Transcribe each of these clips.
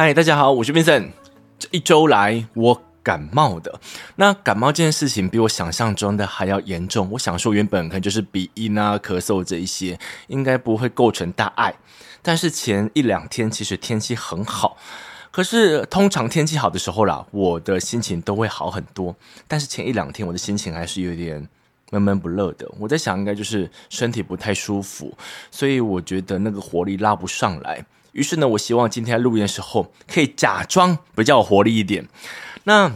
嗨，大家好，我是 Vincent。这一周来，我感冒的。那感冒这件事情比我想象中的还要严重。我想说，原本可能就是鼻音啊、咳嗽这一些，应该不会构成大碍。但是前一两天其实天气很好，可是通常天气好的时候啦，我的心情都会好很多。但是前一两天我的心情还是有点闷闷不乐的。我在想，应该就是身体不太舒服，所以我觉得那个活力拉不上来。于是呢，我希望今天录音的时候可以假装比较有活力一点。那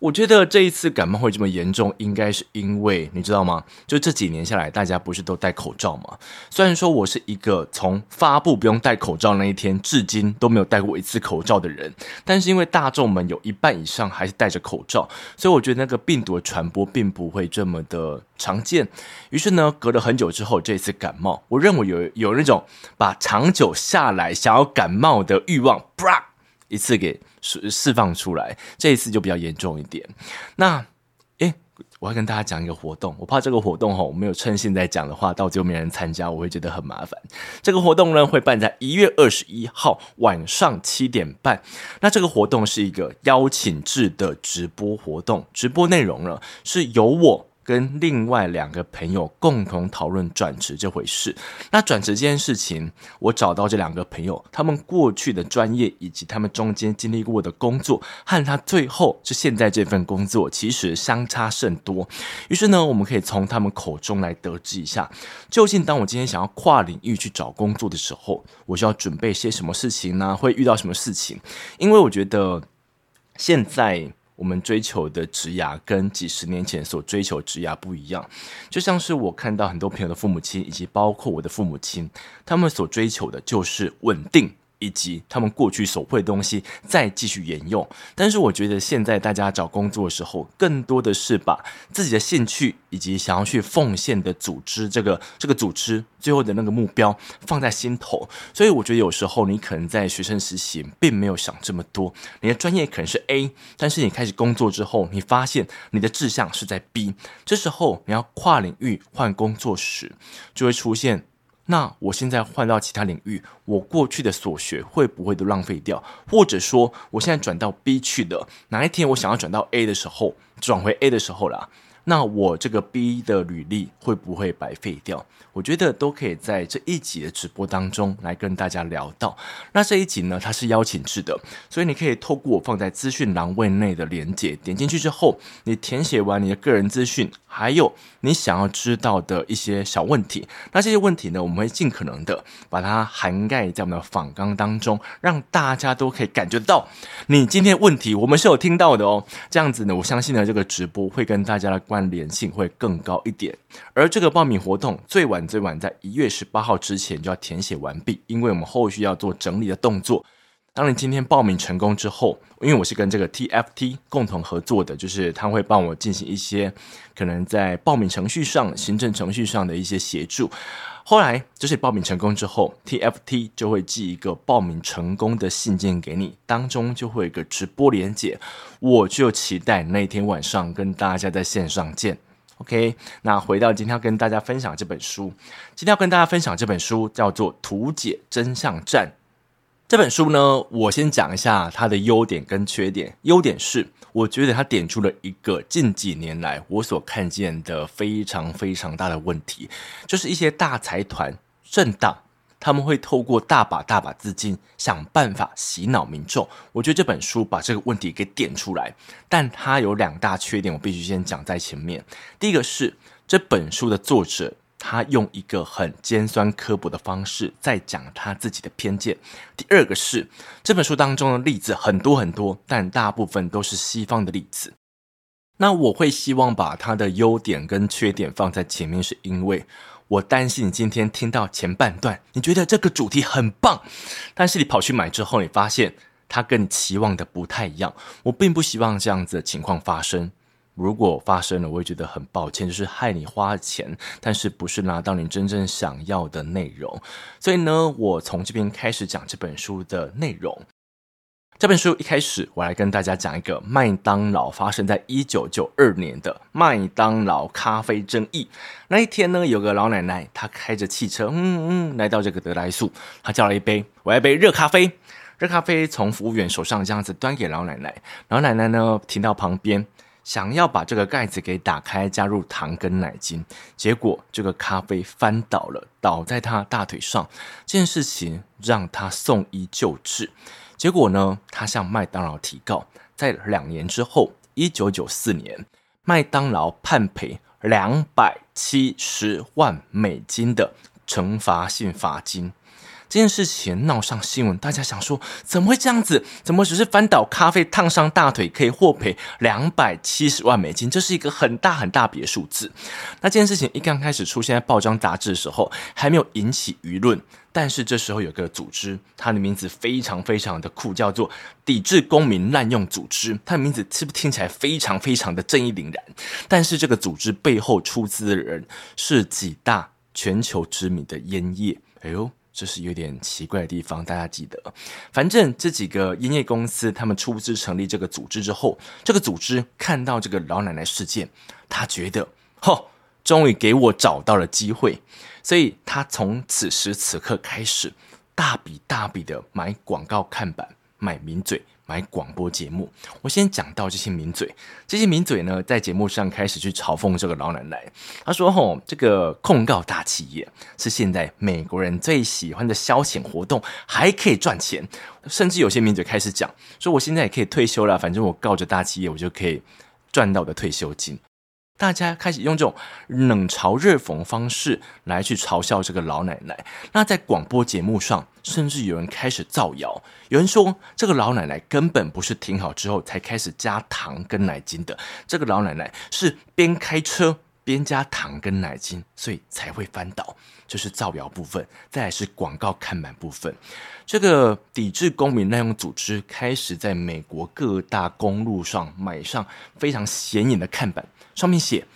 我觉得这一次感冒会这么严重，应该是因为你知道吗？就这几年下来，大家不是都戴口罩吗？虽然说我是一个从发布不用戴口罩那一天至今都没有戴过一次口罩的人，但是因为大众们有一半以上还是戴着口罩，所以我觉得那个病毒的传播并不会这么的常见。于是呢，隔了很久之后，这一次感冒，我认为有有那种把长久下来想要感冒的欲望，一次给。释释放出来，这一次就比较严重一点。那，诶，我要跟大家讲一个活动，我怕这个活动哈，我没有趁现在讲的话，到最后没人参加，我会觉得很麻烦。这个活动呢，会办在一月二十一号晚上七点半。那这个活动是一个邀请制的直播活动，直播内容呢是由我。跟另外两个朋友共同讨论转职这回事。那转职这件事情，我找到这两个朋友，他们过去的专业以及他们中间经历过的工作，和他最后是现在这份工作，其实相差甚多。于是呢，我们可以从他们口中来得知一下，究竟当我今天想要跨领域去找工作的时候，我需要准备些什么事情呢？会遇到什么事情？因为我觉得现在。我们追求的职涯跟几十年前所追求职涯不一样，就像是我看到很多朋友的父母亲，以及包括我的父母亲，他们所追求的就是稳定。以及他们过去所会的东西再继续沿用，但是我觉得现在大家找工作的时候，更多的是把自己的兴趣以及想要去奉献的组织这个这个组织最后的那个目标放在心头，所以我觉得有时候你可能在学生实习并没有想这么多，你的专业可能是 A，但是你开始工作之后，你发现你的志向是在 B，这时候你要跨领域换工作时，就会出现。那我现在换到其他领域，我过去的所学会不会都浪费掉？或者说，我现在转到 B 去的，哪一天我想要转到 A 的时候，转回 A 的时候啦。那我这个 B 的履历会不会白费掉？我觉得都可以在这一集的直播当中来跟大家聊到。那这一集呢，它是邀请制的，所以你可以透过我放在资讯栏位内的连结，点进去之后，你填写完你的个人资讯，还有你想要知道的一些小问题。那这些问题呢，我们会尽可能的把它涵盖在我们的访纲当中，让大家都可以感觉到你今天问题我们是有听到的哦。这样子呢，我相信呢，这个直播会跟大家的关联性会更高一点。而这个报名活动最晚最晚在一月十八号之前就要填写完毕，因为我们后续要做整理的动作。当你今天报名成功之后，因为我是跟这个 TFT 共同合作的，就是他会帮我进行一些可能在报名程序上、行政程序上的一些协助。后来就是报名成功之后，TFT 就会寄一个报名成功的信件给你，当中就会有一个直播连结。我就期待那天晚上跟大家在线上见。OK，那回到今天要跟大家分享这本书。今天要跟大家分享这本书叫做《图解真相战》。这本书呢，我先讲一下它的优点跟缺点。优点是，我觉得他点出了一个近几年来我所看见的非常非常大的问题，就是一些大财团、政党。他们会透过大把大把资金想办法洗脑民众。我觉得这本书把这个问题给点出来，但它有两大缺点，我必须先讲在前面。第一个是这本书的作者，他用一个很尖酸刻薄的方式在讲他自己的偏见。第二个是这本书当中的例子很多很多，但大部分都是西方的例子。那我会希望把他的优点跟缺点放在前面，是因为。我担心你今天听到前半段，你觉得这个主题很棒，但是你跑去买之后，你发现它跟你期望的不太一样。我并不希望这样子的情况发生。如果发生了，我会觉得很抱歉，就是害你花钱，但是不是拿到你真正想要的内容。所以呢，我从这边开始讲这本书的内容。这本书一开始，我来跟大家讲一个麦当劳发生在一九九二年的麦当劳咖啡争议。那一天呢，有个老奶奶，她开着汽车，嗯嗯，来到这个德莱素，她叫了一杯，我要一杯热咖啡。热咖啡从服务员手上这样子端给老奶奶，老奶奶呢停到旁边，想要把这个盖子给打开，加入糖跟奶精，结果这个咖啡翻倒了，倒在他大腿上。这件事情让他送医救治，结果呢，他向麦当劳提告，在两年之后，一九九四年，麦当劳判赔两百七十万美金的惩罚性罚金。这件事情闹上新闻，大家想说怎么会这样子？怎么只是翻倒咖啡烫伤大腿，可以获赔两百七十万美金？这是一个很大很大笔的数字。那这件事情一刚开始出现在报章杂志的时候，还没有引起舆论。但是这时候有个组织，它的名字非常非常的酷，叫做抵制公民滥用组织。它的名字是不是听起来非常非常的正义凛然？但是这个组织背后出资的人是几大全球知名的烟业。哎呦！这是有点奇怪的地方，大家记得。反正这几个烟业公司，他们出资成立这个组织之后，这个组织看到这个老奶奶事件，他觉得，吼，终于给我找到了机会，所以他从此时此刻开始，大笔大笔的买广告看板，买名嘴。买广播节目，我先讲到这些名嘴。这些名嘴呢，在节目上开始去嘲讽这个老奶奶。他说：“吼，这个控告大企业是现在美国人最喜欢的消遣活动，还可以赚钱。甚至有些名嘴开始讲说，我现在也可以退休了，反正我告着大企业，我就可以赚到的退休金。”大家开始用这种冷嘲热讽方式来去嘲笑这个老奶奶。那在广播节目上，甚至有人开始造谣，有人说这个老奶奶根本不是停好之后才开始加糖跟奶精的，这个老奶奶是边开车边加糖跟奶精，所以才会翻倒。这是造谣部分，再来是广告看板部分。这个抵制公民滥用组织开始在美国各大公路上买上非常显眼的看板。上面写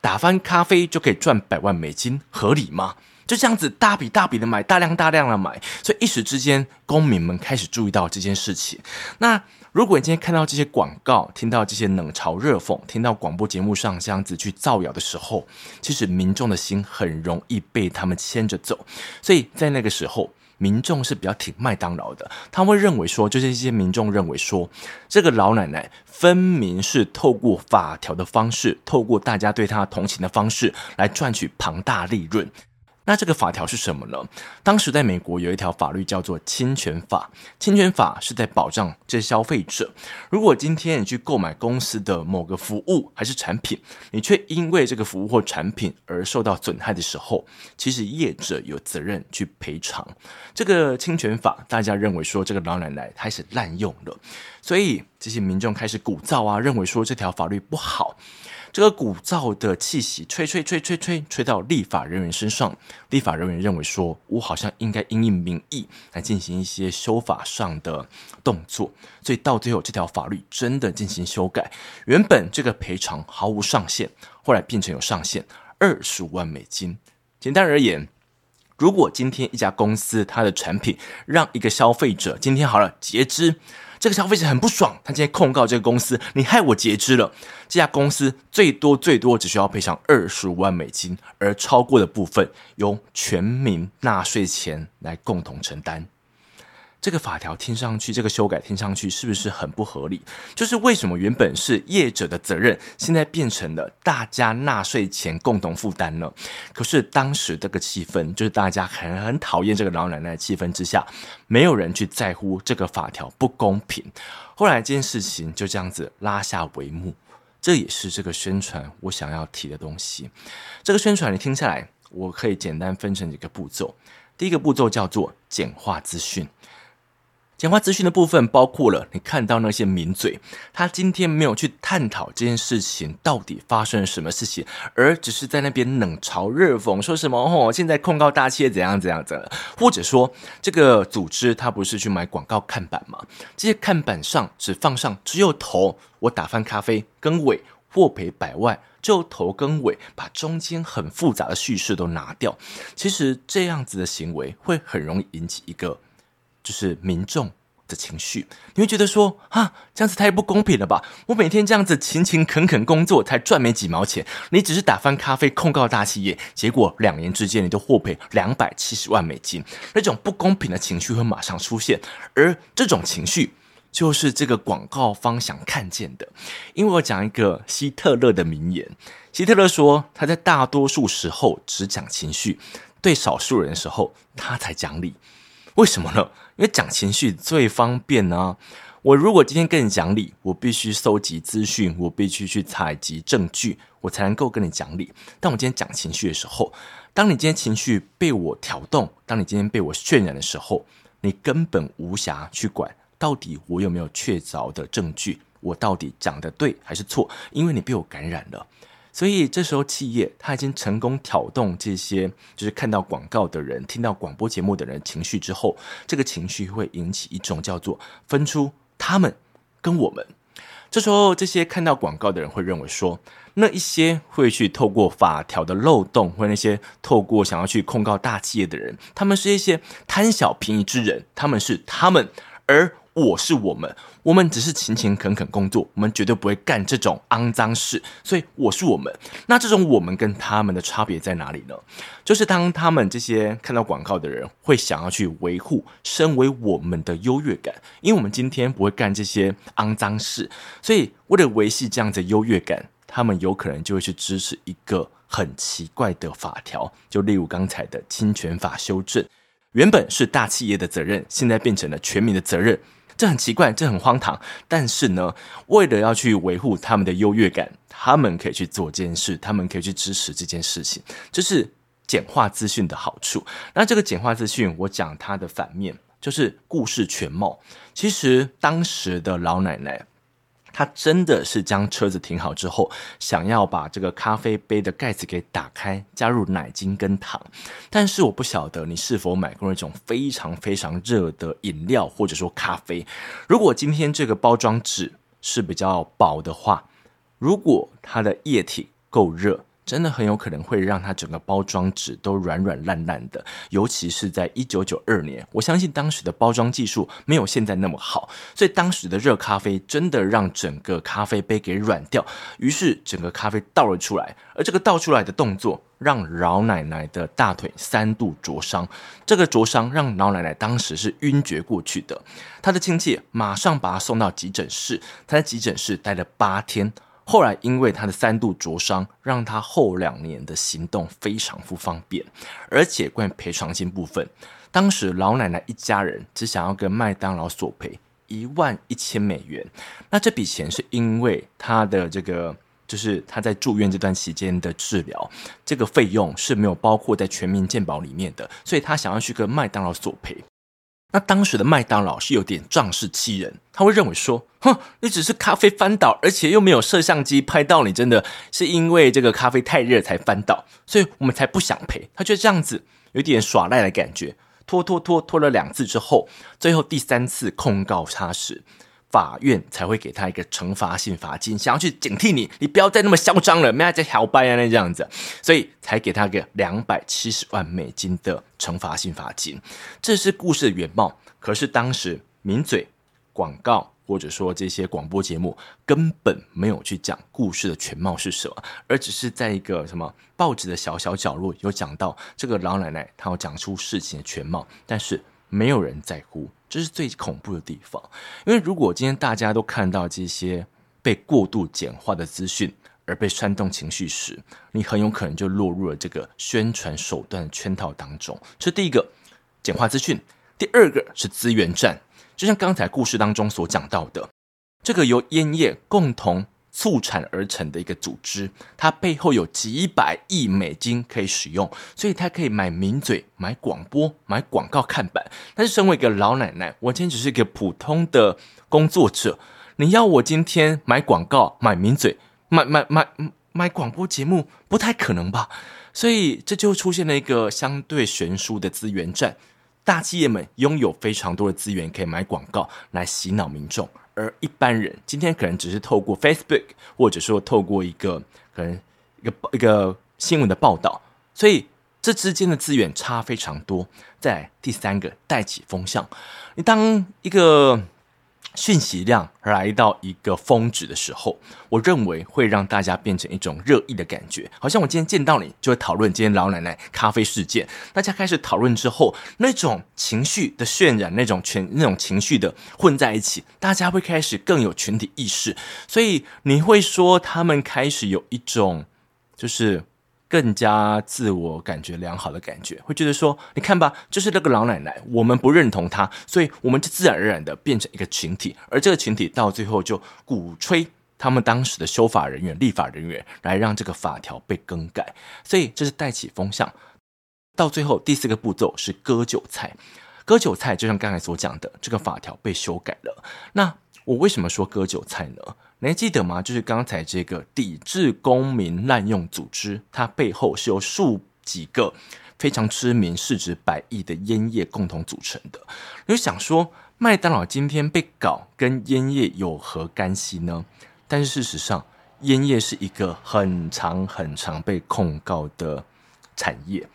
打翻咖啡就可以赚百万美金，合理吗？就这样子大笔大笔的买，大量大量的买，所以一时之间，公民们开始注意到这件事情。那如果你今天看到这些广告，听到这些冷嘲热讽，听到广播节目上这样子去造谣的时候，其实民众的心很容易被他们牵着走。所以在那个时候。民众是比较挺麦当劳的，他会认为说，就是一些民众认为说，这个老奶奶分明是透过法条的方式，透过大家对她同情的方式来赚取庞大利润。那这个法条是什么呢？当时在美国有一条法律叫做侵权法，侵权法是在保障这消费者。如果今天你去购买公司的某个服务还是产品，你却因为这个服务或产品而受到损害的时候，其实业者有责任去赔偿。这个侵权法，大家认为说这个老奶奶开始滥用了，所以这些民众开始鼓噪啊，认为说这条法律不好。这个鼓噪的气息吹吹吹吹吹吹到立法人员身上，立法人员认为说，我好像应该因应民意来进行一些修法上的动作，所以到最后这条法律真的进行修改，原本这个赔偿毫无上限，后来变成有上限二十五万美金。简单而言，如果今天一家公司它的产品让一个消费者今天好了截肢。这个消费者很不爽，他今天控告这个公司，你害我截肢了。这家公司最多最多只需要赔偿二十五万美金，而超过的部分由全民纳税钱来共同承担。这个法条听上去，这个修改听上去是不是很不合理？就是为什么原本是业者的责任，现在变成了大家纳税钱共同负担呢？可是当时这个气氛，就是大家很很讨厌这个老奶奶的气氛之下，没有人去在乎这个法条不公平。后来这件事情就这样子拉下帷幕，这也是这个宣传我想要提的东西。这个宣传你听下来，我可以简单分成几个步骤。第一个步骤叫做简化资讯。简化资讯的部分包括了你看到那些名嘴，他今天没有去探讨这件事情到底发生了什么事情，而只是在那边冷嘲热讽，说什么哦，现在控告大企业怎样怎样的，或者说这个组织他不是去买广告看板吗？这些看板上只放上只有头，我打翻咖啡跟尾获赔百万，就头跟尾，把中间很复杂的叙事都拿掉。其实这样子的行为会很容易引起一个。就是民众的情绪，你会觉得说啊，这样子太不公平了吧？我每天这样子勤勤恳恳工作，才赚没几毛钱，你只是打翻咖啡控告大企业，结果两年之间你就获赔两百七十万美金，那种不公平的情绪会马上出现，而这种情绪就是这个广告方想看见的。因为我讲一个希特勒的名言，希特勒说他在大多数时候只讲情绪，对少数人的时候他才讲理。为什么呢？因为讲情绪最方便呢、啊。我如果今天跟你讲理，我必须搜集资讯，我必须去采集证据，我才能够跟你讲理。但我今天讲情绪的时候，当你今天情绪被我挑动，当你今天被我渲染的时候，你根本无暇去管到底我有没有确凿的证据，我到底讲的对还是错，因为你被我感染了。所以这时候，企业他已经成功挑动这些就是看到广告的人、听到广播节目的人情绪之后，这个情绪会引起一种叫做分出他们跟我们。这时候，这些看到广告的人会认为说，那一些会去透过法条的漏洞，或那些透过想要去控告大企业的人，他们是一些贪小便宜之人，他们是他们，而。我是我们，我们只是勤勤恳恳工作，我们绝对不会干这种肮脏事。所以我是我们。那这种我们跟他们的差别在哪里呢？就是当他们这些看到广告的人会想要去维护身为我们的优越感，因为我们今天不会干这些肮脏事，所以为了维系这样子的优越感，他们有可能就会去支持一个很奇怪的法条，就例如刚才的侵权法修正，原本是大企业的责任，现在变成了全民的责任。这很奇怪，这很荒唐。但是呢，为了要去维护他们的优越感，他们可以去做这件事，他们可以去支持这件事情，这是简化资讯的好处。那这个简化资讯，我讲它的反面，就是故事全貌。其实当时的老奶奶。他真的是将车子停好之后，想要把这个咖啡杯的盖子给打开，加入奶精跟糖。但是我不晓得你是否买过那种非常非常热的饮料或者说咖啡。如果今天这个包装纸是比较薄的话，如果它的液体够热。真的很有可能会让它整个包装纸都软软烂烂的，尤其是在一九九二年，我相信当时的包装技术没有现在那么好，所以当时的热咖啡真的让整个咖啡杯给软掉，于是整个咖啡倒了出来，而这个倒出来的动作让老奶奶的大腿三度灼伤，这个灼伤让老奶奶当时是晕厥过去的，她的亲戚马上把她送到急诊室，她在急诊室待了八天。后来，因为他的三度灼伤，让他后两年的行动非常不方便。而且关于赔偿金部分，当时老奶奶一家人只想要跟麦当劳索赔一万一千美元。那这笔钱是因为他的这个，就是他在住院这段期间的治疗，这个费用是没有包括在全民健保里面的，所以他想要去跟麦当劳索赔。那当时的麦当劳是有点仗势欺人，他会认为说，哼，你只是咖啡翻倒，而且又没有摄像机拍到你，真的是因为这个咖啡太热才翻倒，所以我们才不想赔。他觉得这样子有点耍赖的感觉，拖拖拖拖了两次之后，最后第三次控告他时。法院才会给他一个惩罚性罚金，想要去警惕你，你不要再那么嚣张了，没有再摇摆啊那这样子，所以才给他个两百七十万美金的惩罚性罚金。这是故事的原貌，可是当时名嘴广告或者说这些广播节目根本没有去讲故事的全貌是什么，而只是在一个什么报纸的小小角落有讲到这个老奶奶，她要讲出事情的全貌，但是没有人在乎。这是最恐怖的地方，因为如果今天大家都看到这些被过度简化的资讯而被煽动情绪时，你很有可能就落入了这个宣传手段的圈套当中。这第一个简化资讯，第二个是资源战，就像刚才故事当中所讲到的，这个由烟叶共同。促产而成的一个组织，它背后有几百亿美金可以使用，所以它可以买名嘴、买广播、买广告看板。但是，身为一个老奶奶，我今天只是一个普通的工作者，你要我今天买广告、买名嘴、买买买买广播节目，不太可能吧？所以，这就出现了一个相对悬殊的资源战。大企业们拥有非常多的资源，可以买广告来洗脑民众。而一般人今天可能只是透过 Facebook，或者说透过一个可能一个一个新闻的报道，所以这之间的资源差非常多。再来第三个，带起风向。你当一个讯息量来到一个峰值的时候，我认为会让大家变成一种热议的感觉。好像我今天见到你，就会讨论今天老奶奶咖啡事件。大家开始讨论之后，那种情绪的渲染，那种全那种情绪的混在一起，大家会开始更有群体意识。所以你会说，他们开始有一种就是。更加自我感觉良好的感觉，会觉得说，你看吧，就是那个老奶奶，我们不认同她，所以我们就自然而然的变成一个群体，而这个群体到最后就鼓吹他们当时的修法人员、立法人员来让这个法条被更改，所以这是带起风向。到最后第四个步骤是割韭菜，割韭菜就像刚才所讲的，这个法条被修改了。那我为什么说割韭菜呢？你还记得吗？就是刚才这个抵制公民滥用组织，它背后是由数几个非常知名、市值百亿的烟叶共同组成的。你就想说，麦当劳今天被搞，跟烟叶有何干系呢？但是事实上，烟叶是一个很长、很长被控告的产业。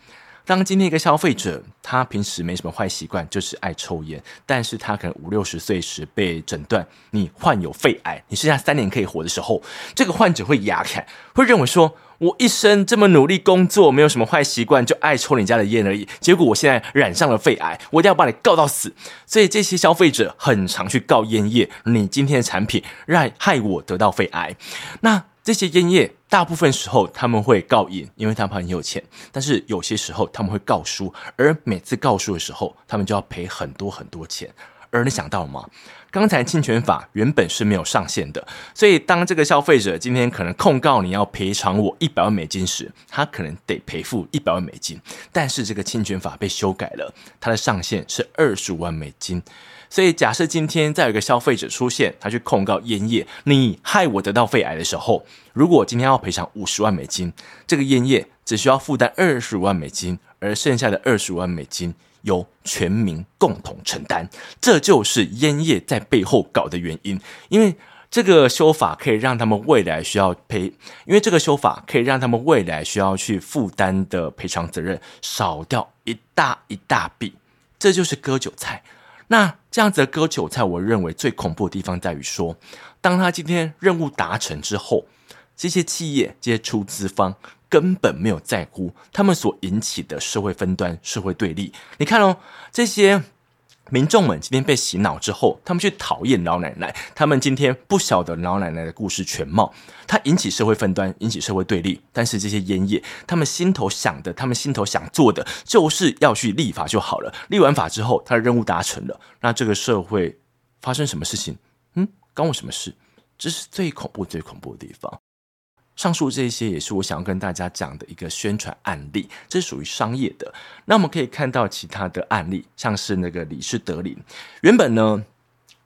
当今天一个消费者，他平时没什么坏习惯，就是爱抽烟，但是他可能五六十岁时被诊断你患有肺癌，你剩下三年可以活的时候，这个患者会牙开，会认为说，我一生这么努力工作，没有什么坏习惯，就爱抽你家的烟而已，结果我现在染上了肺癌，我一定要把你告到死。所以这些消费者很常去告烟叶，你今天的产品让害我得到肺癌，那。这些烟叶大部分时候他们会告赢，因为他们很有钱。但是有些时候他们会告输，而每次告输的时候，他们就要赔很多很多钱。而你想到了吗？刚才侵权法原本是没有上限的，所以当这个消费者今天可能控告你要赔偿我一百万美金时，他可能得赔付一百万美金。但是这个侵权法被修改了，它的上限是二十五万美金。所以，假设今天再有一个消费者出现，他去控告烟业，你害我得到肺癌的时候，如果今天要赔偿五十万美金，这个烟业只需要负担二十五万美金，而剩下的二十五万美金由全民共同承担。这就是烟业在背后搞的原因，因为这个修法可以让他们未来需要赔，因为这个修法可以让他们未来需要去负担的赔偿责任少掉一大一大笔，这就是割韭菜。那这样子的割韭菜，我认为最恐怖的地方在于说，当他今天任务达成之后，这些企业、这些出资方根本没有在乎他们所引起的社会分端、社会对立。你看哦，这些。民众们今天被洗脑之后，他们去讨厌老奶奶，他们今天不晓得老奶奶的故事全貌，他引起社会分端，引起社会对立。但是这些烟叶，他们心头想的，他们心头想做的，就是要去立法就好了。立完法之后，他的任务达成了，那这个社会发生什么事情？嗯，关我什么事？这是最恐怖、最恐怖的地方。上述这些也是我想要跟大家讲的一个宣传案例，这是属于商业的。那我们可以看到其他的案例，像是那个李氏德林，原本呢，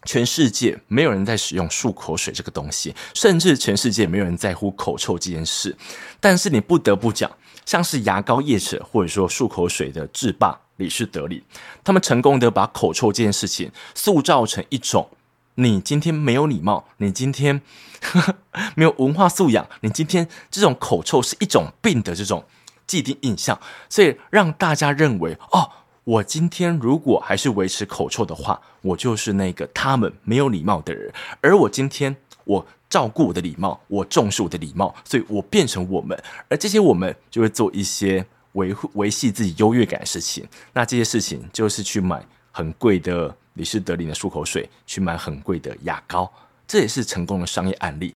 全世界没有人在使用漱口水这个东西，甚至全世界没有人在乎口臭这件事。但是你不得不讲，像是牙膏业者或者说漱口水的制霸李氏德林，他们成功的把口臭这件事情塑造成一种。你今天没有礼貌，你今天呵 呵没有文化素养，你今天这种口臭是一种病的这种既定印象，所以让大家认为哦，我今天如果还是维持口臭的话，我就是那个他们没有礼貌的人。而我今天我照顾我的礼貌，我重视我的礼貌，所以我变成我们，而这些我们就会做一些维护维系自己优越感的事情。那这些事情就是去买很贵的。李氏德林的漱口水，去买很贵的牙膏，这也是成功的商业案例。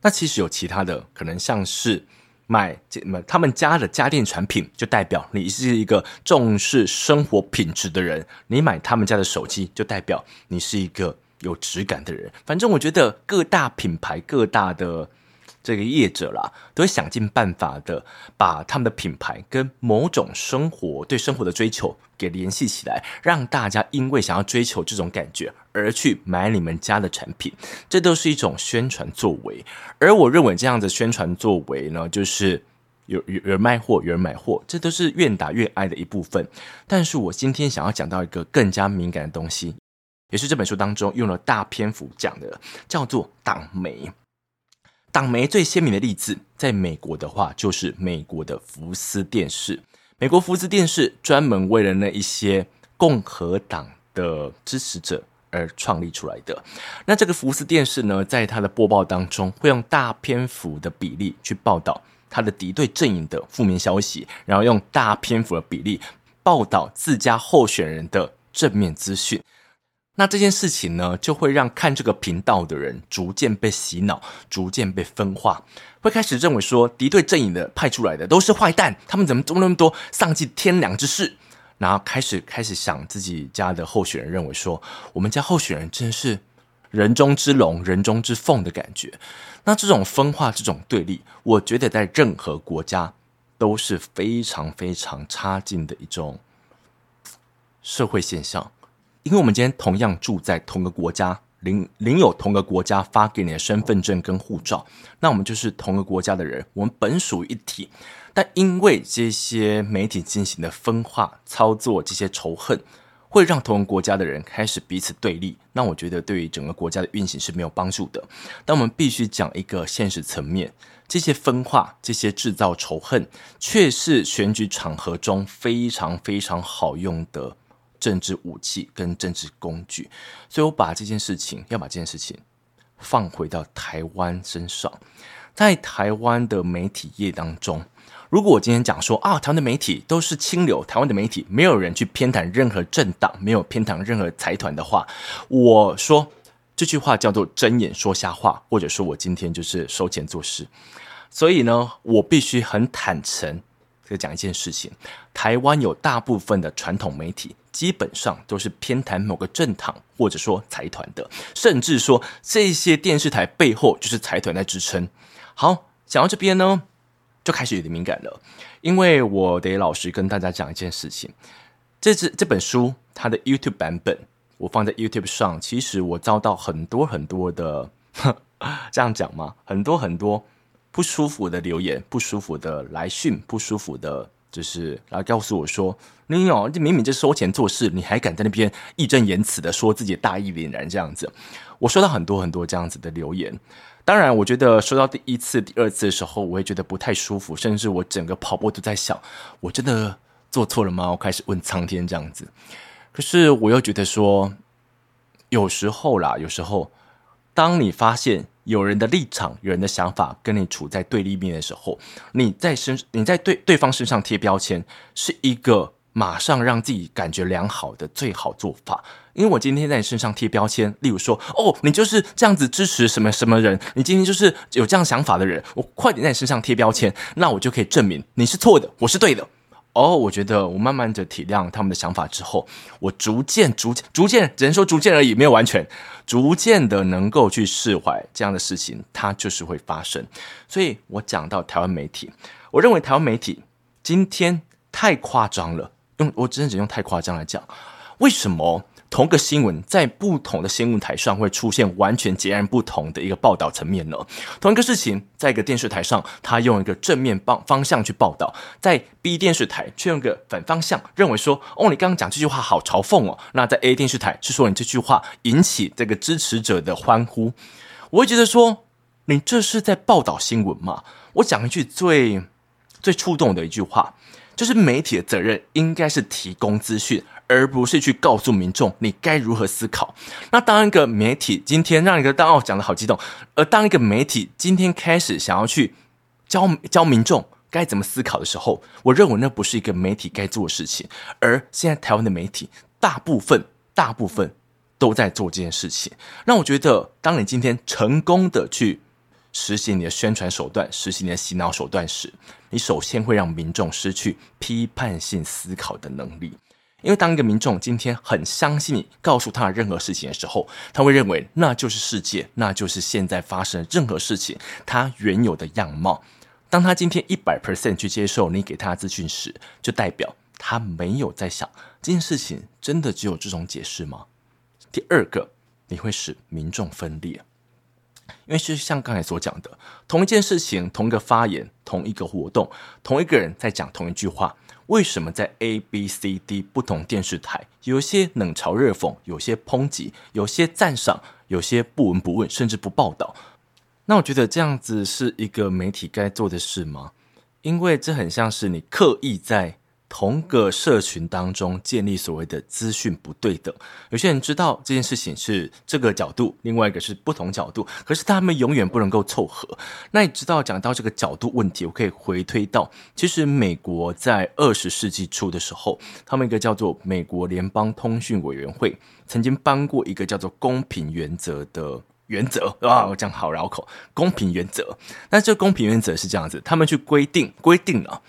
那其实有其他的，可能像是买这他们家的家电产品，就代表你是一个重视生活品质的人；你买他们家的手机，就代表你是一个有质感的人。反正我觉得各大品牌、各大的。这个业者啦，都会想尽办法的把他们的品牌跟某种生活对生活的追求给联系起来，让大家因为想要追求这种感觉而去买你们家的产品，这都是一种宣传作为。而我认为这样的宣传作为呢，就是有有有人卖货，有人买货，这都是愿打愿挨的一部分。但是我今天想要讲到一个更加敏感的东西，也是这本书当中用了大篇幅讲的，叫做党媒。党媒最鲜明的例子，在美国的话，就是美国的福斯电视。美国福斯电视专门为了那一些共和党的支持者而创立出来的。那这个福斯电视呢，在它的播报当中，会用大篇幅的比例去报道它的敌对阵营的负面消息，然后用大篇幅的比例报道自家候选人的正面资讯。那这件事情呢，就会让看这个频道的人逐渐被洗脑，逐渐被分化，会开始认为说敌对阵营的派出来的都是坏蛋，他们怎么做那么多丧尽天良之事？然后开始开始想自己家的候选人，认为说我们家候选人真的是人中之龙、人中之凤的感觉。那这种分化、这种对立，我觉得在任何国家都是非常非常差劲的一种社会现象。因为我们今天同样住在同个国家，领领有同个国家发给你的身份证跟护照，那我们就是同个国家的人，我们本属于一体。但因为这些媒体进行的分化操作，这些仇恨会让同个国家的人开始彼此对立。那我觉得对于整个国家的运行是没有帮助的。但我们必须讲一个现实层面，这些分化、这些制造仇恨，却是选举场合中非常非常好用的。政治武器跟政治工具，所以我把这件事情要把这件事情放回到台湾身上，在台湾的媒体业当中，如果我今天讲说啊，台湾的媒体都是清流，台湾的媒体没有人去偏袒任何政党，没有偏袒任何财团的话，我说这句话叫做睁眼说瞎话，或者说我今天就是收钱做事。所以呢，我必须很坦诚的讲一件事情，台湾有大部分的传统媒体。基本上都是偏袒某个政党或者说财团的，甚至说这些电视台背后就是财团在支撑。好，讲到这边呢，就开始有点敏感了，因为我得老实跟大家讲一件事情：这支这本书它的 YouTube 版本，我放在 YouTube 上，其实我遭到很多很多的，这样讲吗？很多很多不舒服的留言，不舒服的来讯，不舒服的。就是来告诉我说，你哦，这明明就收钱做事，你还敢在那边义正言辞的说自己大义凛然这样子。我收到很多很多这样子的留言，当然，我觉得收到第一次、第二次的时候，我会觉得不太舒服，甚至我整个跑步都在想，我真的做错了吗？我开始问苍天这样子。可是我又觉得说，有时候啦，有时候，当你发现。有人的立场、有人的想法跟你处在对立面的时候，你在身你在对对方身上贴标签，是一个马上让自己感觉良好的最好做法。因为我今天在你身上贴标签，例如说，哦，你就是这样子支持什么什么人，你今天就是有这样想法的人，我快点在你身上贴标签，那我就可以证明你是错的，我是对的。哦我觉得我慢慢的体谅他们的想法之后，我逐渐、逐渐、逐渐，只能说逐渐而已，没有完全，逐渐的能够去释怀这样的事情，它就是会发生。所以我讲到台湾媒体，我认为台湾媒体今天太夸张了，用我真的只用太夸张来讲，为什么？同个新闻在不同的新闻台上会出现完全截然不同的一个报道层面呢？同一个事情，在一个电视台上，他用一个正面方方向去报道，在 B 电视台却用一个反方向，认为说：“哦，你刚刚讲这句话好嘲讽哦。”那在 A 电视台是说你这句话引起这个支持者的欢呼，我会觉得说：“你这是在报道新闻吗？”我讲一句最最触动的一句话，就是媒体的责任应该是提供资讯。而不是去告诉民众你该如何思考。那当一个媒体今天让一个大奥讲得好激动，而当一个媒体今天开始想要去教教民众该怎么思考的时候，我认为那不是一个媒体该做的事情。而现在台湾的媒体大部分大部分都在做这件事情。那我觉得，当你今天成功的去实行你的宣传手段，实行你的洗脑手段时，你首先会让民众失去批判性思考的能力。因为当一个民众今天很相信你告诉他任何事情的时候，他会认为那就是世界，那就是现在发生的任何事情它原有的样貌。当他今天一百 percent 去接受你给他的资讯时，就代表他没有在想这件事情真的只有这种解释吗？第二个，你会使民众分裂，因为是像刚才所讲的，同一件事情、同一个发言、同一个活动、同一个人在讲同一句话。为什么在 A、B、C、D 不同电视台，有些冷嘲热讽，有些抨击，有些赞赏，有些不闻不问，甚至不报道？那我觉得这样子是一个媒体该做的事吗？因为这很像是你刻意在同个社群当中建立所谓的资讯不对等。有些人知道这件事情是这个角度，另外一个是不同角度，可是他们永远不能够凑合。那你知道讲到这个角度问题，我可以回推到，其实美国在二十世纪初的时候，他们一个叫做美国联邦通讯委员会曾经颁过一个叫做公平原则的原则啊，我讲好绕口，公平原则。那这公平原则是这样子，他们去规定规定了。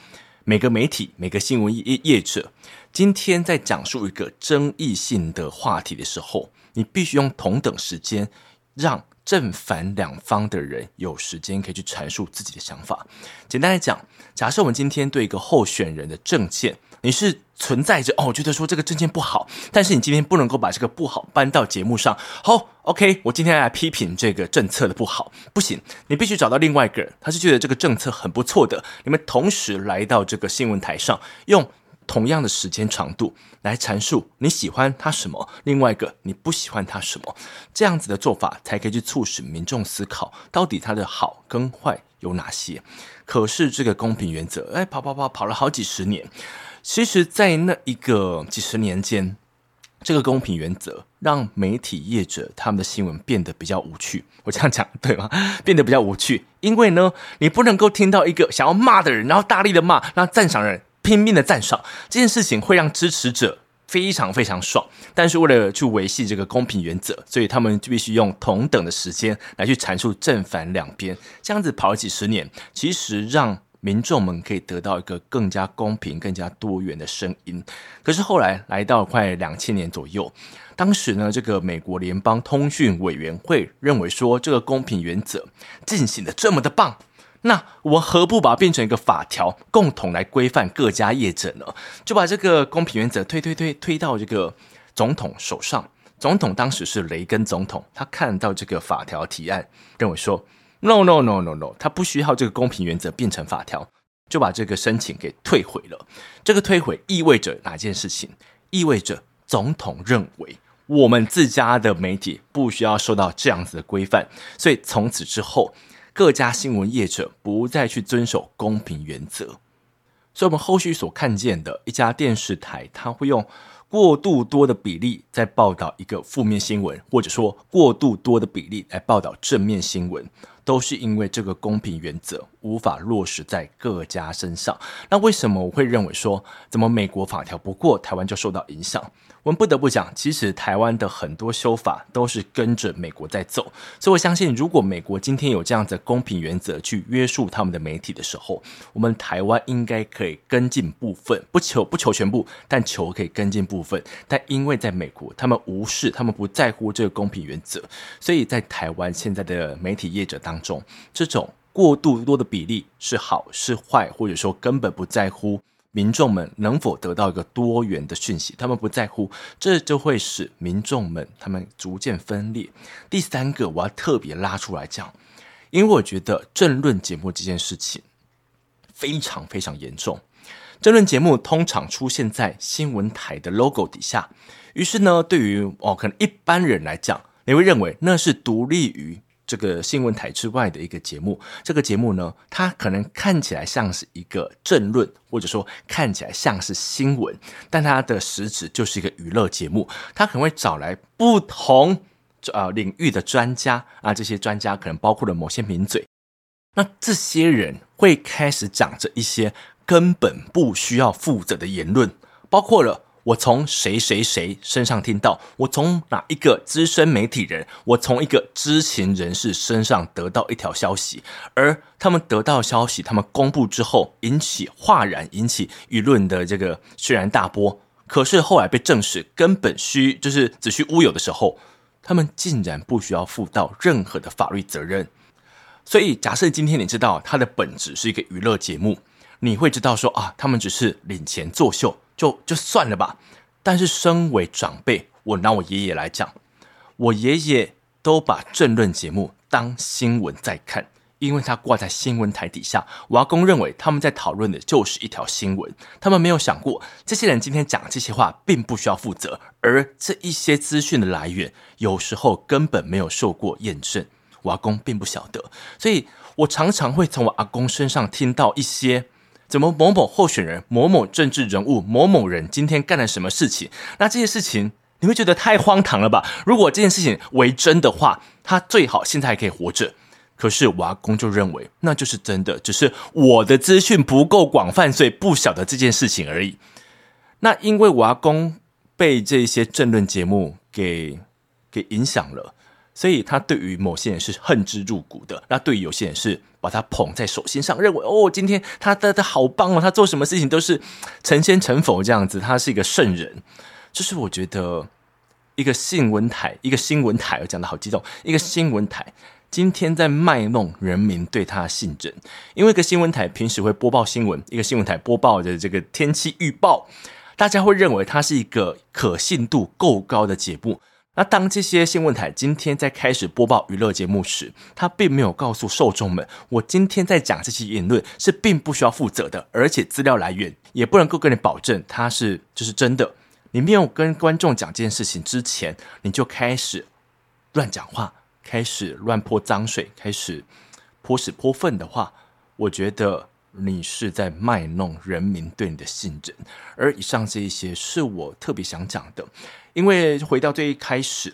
每个媒体、每个新闻业业者，今天在讲述一个争议性的话题的时候，你必须用同等时间，让正反两方的人有时间可以去阐述自己的想法。简单来讲，假设我们今天对一个候选人的政见，你是存在着哦，觉得说这个政见不好，但是你今天不能够把这个不好搬到节目上。好，OK，我今天来批评这个政策的不好，不行，你必须找到另外一个人，他是觉得这个政策很不错的，你们同时来到这个新闻台上，用同样的时间长度来阐述你喜欢他什么，另外一个你不喜欢他什么，这样子的做法才可以去促使民众思考，到底他的好跟坏有哪些。可是这个公平原则，哎，跑跑跑跑了好几十年。其实，在那一个几十年间，这个公平原则让媒体业者他们的新闻变得比较无趣。我这样讲对吗？变得比较无趣，因为呢，你不能够听到一个想要骂的人，然后大力的骂，然后赞赏人拼命的赞赏，这件事情会让支持者非常非常爽。但是为了去维系这个公平原则，所以他们就必须用同等的时间来去阐述正反两边。这样子跑了几十年，其实让。民众们可以得到一个更加公平、更加多元的声音。可是后来来到快两千年左右，当时呢，这个美国联邦通讯委员会认为说，这个公平原则进行得这么的棒，那我们何不把它变成一个法条，共同来规范各家业者呢？就把这个公平原则推推推推到这个总统手上。总统当时是雷根总统，他看到这个法条提案，认为说。No no no no no，他不需要这个公平原则变成法条，就把这个申请给退回了。这个退回意味着哪件事情？意味着总统认为我们自家的媒体不需要受到这样子的规范，所以从此之后，各家新闻业者不再去遵守公平原则。所以，我们后续所看见的一家电视台，他会用过度多的比例在报道一个负面新闻，或者说过度多的比例来报道正面新闻。都是因为这个公平原则无法落实在各家身上。那为什么我会认为说，怎么美国法条不过，台湾就受到影响？我们不得不讲，其实台湾的很多修法都是跟着美国在走。所以我相信，如果美国今天有这样子的公平原则去约束他们的媒体的时候，我们台湾应该可以跟进部分，不求不求全部，但求可以跟进部分。但因为在美国，他们无视，他们不在乎这个公平原则，所以在台湾现在的媒体业者当中，这种过度多的比例是好是坏，或者说根本不在乎。民众们能否得到一个多元的讯息？他们不在乎，这就会使民众们他们逐渐分裂。第三个，我要特别拉出来讲，因为我觉得政论节目这件事情非常非常严重。政论节目通常出现在新闻台的 logo 底下，于是呢，对于哦，可能一般人来讲，你会认为那是独立于。这个新闻台之外的一个节目，这个节目呢，它可能看起来像是一个政论，或者说看起来像是新闻，但它的实质就是一个娱乐节目。它可能会找来不同呃领域的专家啊，这些专家可能包括了某些名嘴，那这些人会开始讲着一些根本不需要负责的言论，包括了。我从谁谁谁身上听到，我从哪一个资深媒体人，我从一个知情人士身上得到一条消息，而他们得到消息，他们公布之后引起哗然，引起舆论的这个轩然大波。可是后来被证实根本虚，就是子虚乌有的时候，他们竟然不需要负到任何的法律责任。所以，假设今天你知道它的本质是一个娱乐节目，你会知道说啊，他们只是领钱作秀。就就算了吧，但是身为长辈，我拿我爷爷来讲，我爷爷都把政论节目当新闻在看，因为他挂在新闻台底下。我阿公认为他们在讨论的就是一条新闻，他们没有想过这些人今天讲这些话并不需要负责，而这一些资讯的来源有时候根本没有受过验证，我阿公并不晓得，所以我常常会从我阿公身上听到一些。怎么某某候选人、某某政治人物、某某人今天干了什么事情？那这些事情你会觉得太荒唐了吧？如果这件事情为真的话，他最好现在还可以活着。可是瓦工就认为那就是真的，只是我的资讯不够广泛，所以不晓得这件事情而已。那因为瓦工被这些政论节目给给影响了，所以他对于某些人是恨之入骨的。那对于有些人是把他捧在手心上，认为哦，今天他他他好棒哦，他做什么事情都是成仙成佛这样子，他是一个圣人。就是我觉得一个新闻台，一个新闻台，我讲的好激动，一个新闻台。今天在卖弄人民对他的信任，因为一个新闻台平时会播报新闻，一个新闻台播报的这个天气预报，大家会认为它是一个可信度够高的节目。那当这些新闻台今天在开始播报娱乐节目时，他并没有告诉受众们，我今天在讲这些言论是并不需要负责的，而且资料来源也不能够跟你保证它是就是真的。你没有跟观众讲这件事情之前，你就开始乱讲话。开始乱泼脏水，开始泼屎泼粪的话，我觉得你是在卖弄人民对你的信任。而以上这一些是我特别想讲的，因为回到最一开始，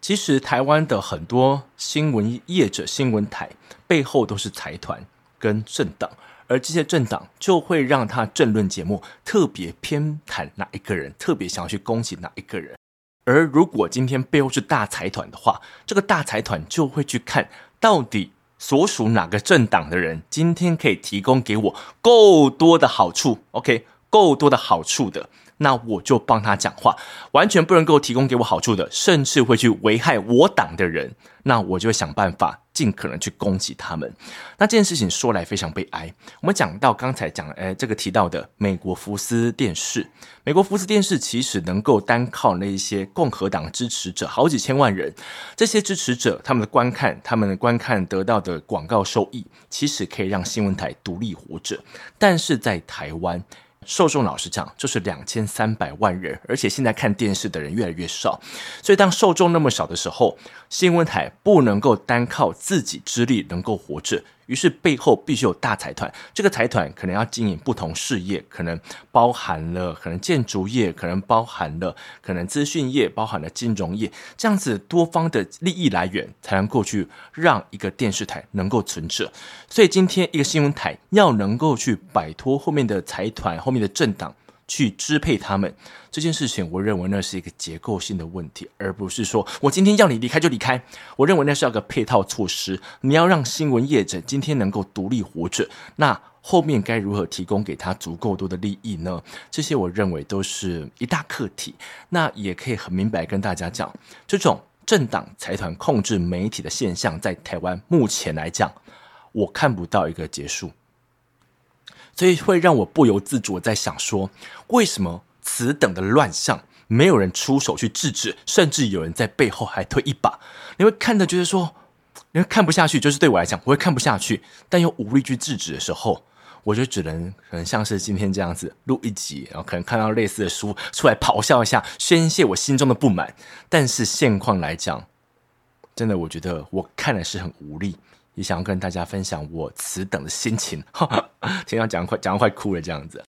其实台湾的很多新闻业者、新闻台背后都是财团跟政党，而这些政党就会让他政论节目特别偏袒哪一个人，特别想要去攻击哪一个人。而如果今天背后是大财团的话，这个大财团就会去看到底所属哪个政党的人今天可以提供给我够多的好处，OK，够多的好处的，那我就帮他讲话。完全不能够提供给我好处的，甚至会去危害我党的人，那我就会想办法。尽可能去攻击他们，那这件事情说来非常悲哀。我们讲到刚才讲，哎，这个提到的美国福斯电视，美国福斯电视其实能够单靠那一些共和党支持者好几千万人，这些支持者他们的观看，他们的观看得到的广告收益，其实可以让新闻台独立活着。但是在台湾，受众老实讲就是两千三百万人，而且现在看电视的人越来越少，所以当受众那么少的时候，新闻台不能够单靠自己之力能够活着。于是背后必须有大财团，这个财团可能要经营不同事业，可能包含了可能建筑业，可能包含了可能资讯业，包含了金融业，这样子多方的利益来源才能够去让一个电视台能够存着。所以今天一个新闻台要能够去摆脱后面的财团、后面的政党。去支配他们这件事情，我认为那是一个结构性的问题，而不是说我今天要你离开就离开。我认为那是要个配套措施，你要让新闻业者今天能够独立活着，那后面该如何提供给他足够多的利益呢？这些我认为都是一大课题。那也可以很明白跟大家讲，这种政党财团控制媒体的现象，在台湾目前来讲，我看不到一个结束。所以会让我不由自主的在想说，为什么此等的乱象没有人出手去制止，甚至有人在背后还推一把？你会看的觉得说，你会看不下去，就是对我来讲，我会看不下去，但又无力去制止的时候，我就只能可能像是今天这样子录一集，然后可能看到类似的书出来咆哮一下，宣泄我心中的不满。但是现况来讲，真的我觉得我看的是很无力。也想要跟大家分享我此等的心情，哈哈，听到讲快讲快哭了这样子。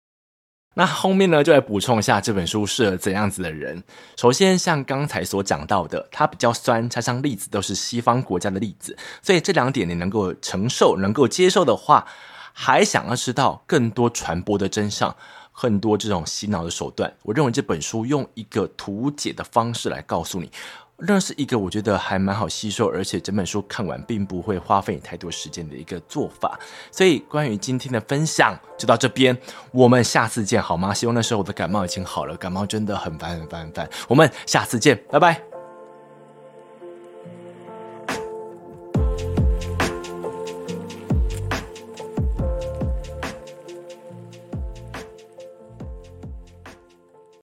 那后面呢，就来补充一下这本书适合怎样子的人。首先，像刚才所讲到的，它比较酸，加上例子都是西方国家的例子，所以这两点你能够承受、能够接受的话，还想要知道更多传播的真相，很多这种洗脑的手段，我认为这本书用一个图解的方式来告诉你。那是一个我觉得还蛮好吸收，而且整本书看完并不会花费你太多时间的一个做法。所以关于今天的分享就到这边，我们下次见好吗？希望那时候我的感冒已经好了，感冒真的很烦很烦很烦。我们下次见，拜拜。